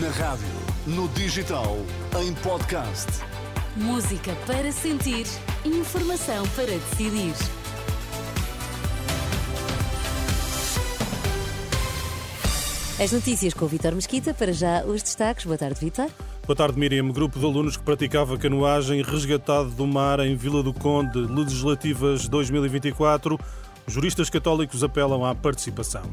Na rádio, no digital, em podcast. Música para sentir, informação para decidir. As notícias com o Vitor Mesquita, para já os destaques. Boa tarde, Vitor. Boa tarde, Miriam. Grupo de alunos que praticava canoagem resgatado do mar em Vila do Conde, legislativas 2024. Juristas católicos apelam à participação.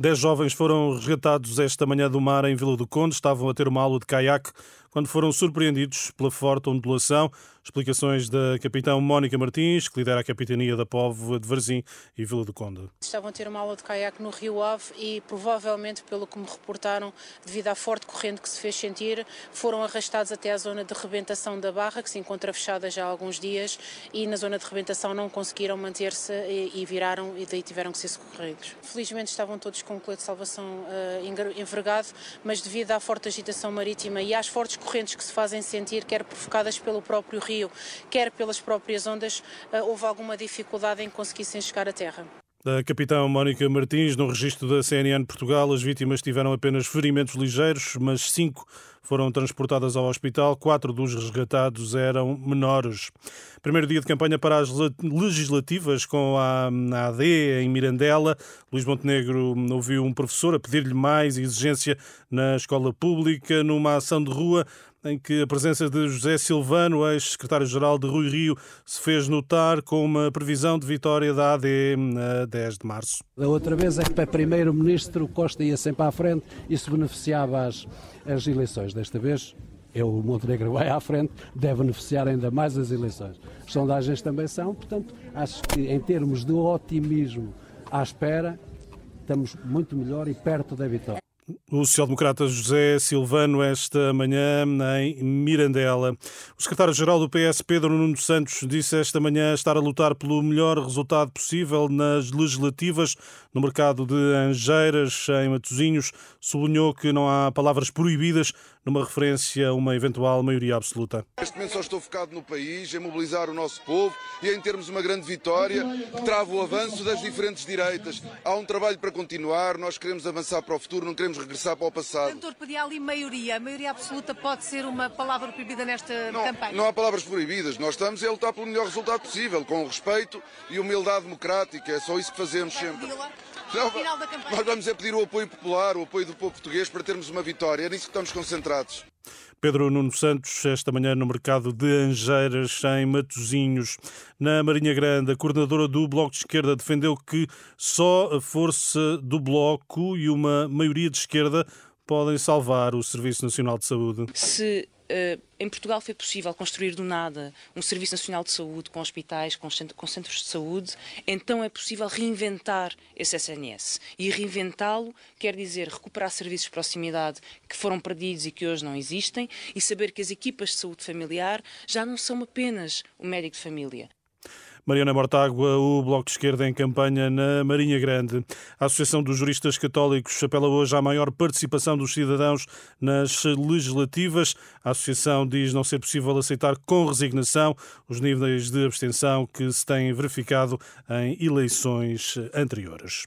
Dez jovens foram resgatados esta manhã do mar em Vila do Conde. Estavam a ter uma aula de caiaque quando foram surpreendidos pela forte ondulação. Explicações da capitã Mónica Martins, que lidera a capitania da Povo de Varzim e Vila do Conde. Estavam a ter uma aula de caiaque no Rio Ave e, provavelmente, pelo que me reportaram, devido à forte corrente que se fez sentir, foram arrastados até à zona de rebentação da barra, que se encontra fechada já há alguns dias, e na zona de rebentação não conseguiram manter-se e, e viraram e daí tiveram que ser socorridos. Felizmente estavam todos com o colete de salvação uh, envergado, mas devido à forte agitação marítima e às fortes correntes que se fazem sentir, quer provocadas pelo próprio rio, quer pelas próprias ondas, uh, houve alguma dificuldade em conseguissem chegar à terra. Da capitã Mónica Martins, no registro da CNN Portugal, as vítimas tiveram apenas ferimentos ligeiros, mas cinco foram transportadas ao hospital. Quatro dos resgatados eram menores. Primeiro dia de campanha para as legislativas com a AD em Mirandela. Luís Montenegro ouviu um professor a pedir-lhe mais exigência na escola pública numa ação de rua em que a presença de José Silvano, ex-secretário-geral de Rui Rio, se fez notar com uma previsão de vitória da AD a 10 de março. Da outra vez é que para primeiro-ministro Costa ia sempre à frente e se beneficiava as, as eleições. Desta vez é o Montenegro vai à frente, deve beneficiar ainda mais as eleições. As sondagens também são, portanto, acho que em termos de otimismo à espera, estamos muito melhor e perto da vitória. O social-democrata José Silvano, esta manhã em Mirandela. O secretário-geral do PS, Pedro Nuno Santos, disse esta manhã estar a lutar pelo melhor resultado possível nas legislativas no mercado de Angeiras, em Matosinhos. Sublinhou que não há palavras proibidas numa referência a uma eventual maioria absoluta. Neste momento só estou focado no país, em mobilizar o nosso povo e em termos uma grande vitória que trava o avanço das diferentes direitas. Há um trabalho para continuar, nós queremos avançar para o futuro, não queremos regressar para o passado. Doutor, pedia ali maioria. A maioria absoluta pode ser uma palavra proibida nesta não, campanha? Não há palavras proibidas. Nós estamos a lutar pelo melhor resultado possível, com respeito e humildade democrática. É só isso que fazemos sempre. Não, nós vamos é pedir o apoio popular, o apoio do povo português para termos uma vitória. É nisso que estamos concentrados. Pedro Nuno Santos, esta manhã no mercado de Angeiras, em Matosinhos. Na Marinha Grande, a coordenadora do Bloco de Esquerda defendeu que só a força do Bloco e uma maioria de esquerda podem salvar o Serviço Nacional de Saúde. Se em Portugal foi possível construir do nada um Serviço Nacional de Saúde com hospitais, com, com centros de saúde, então é possível reinventar esse SNS. E reinventá-lo quer dizer recuperar serviços de proximidade que foram perdidos e que hoje não existem e saber que as equipas de saúde familiar já não são apenas o médico de família. Mariana Mortágua, o Bloco de Esquerda em campanha na Marinha Grande. A Associação dos Juristas Católicos apela hoje à maior participação dos cidadãos nas legislativas. A Associação diz não ser possível aceitar com resignação os níveis de abstenção que se têm verificado em eleições anteriores.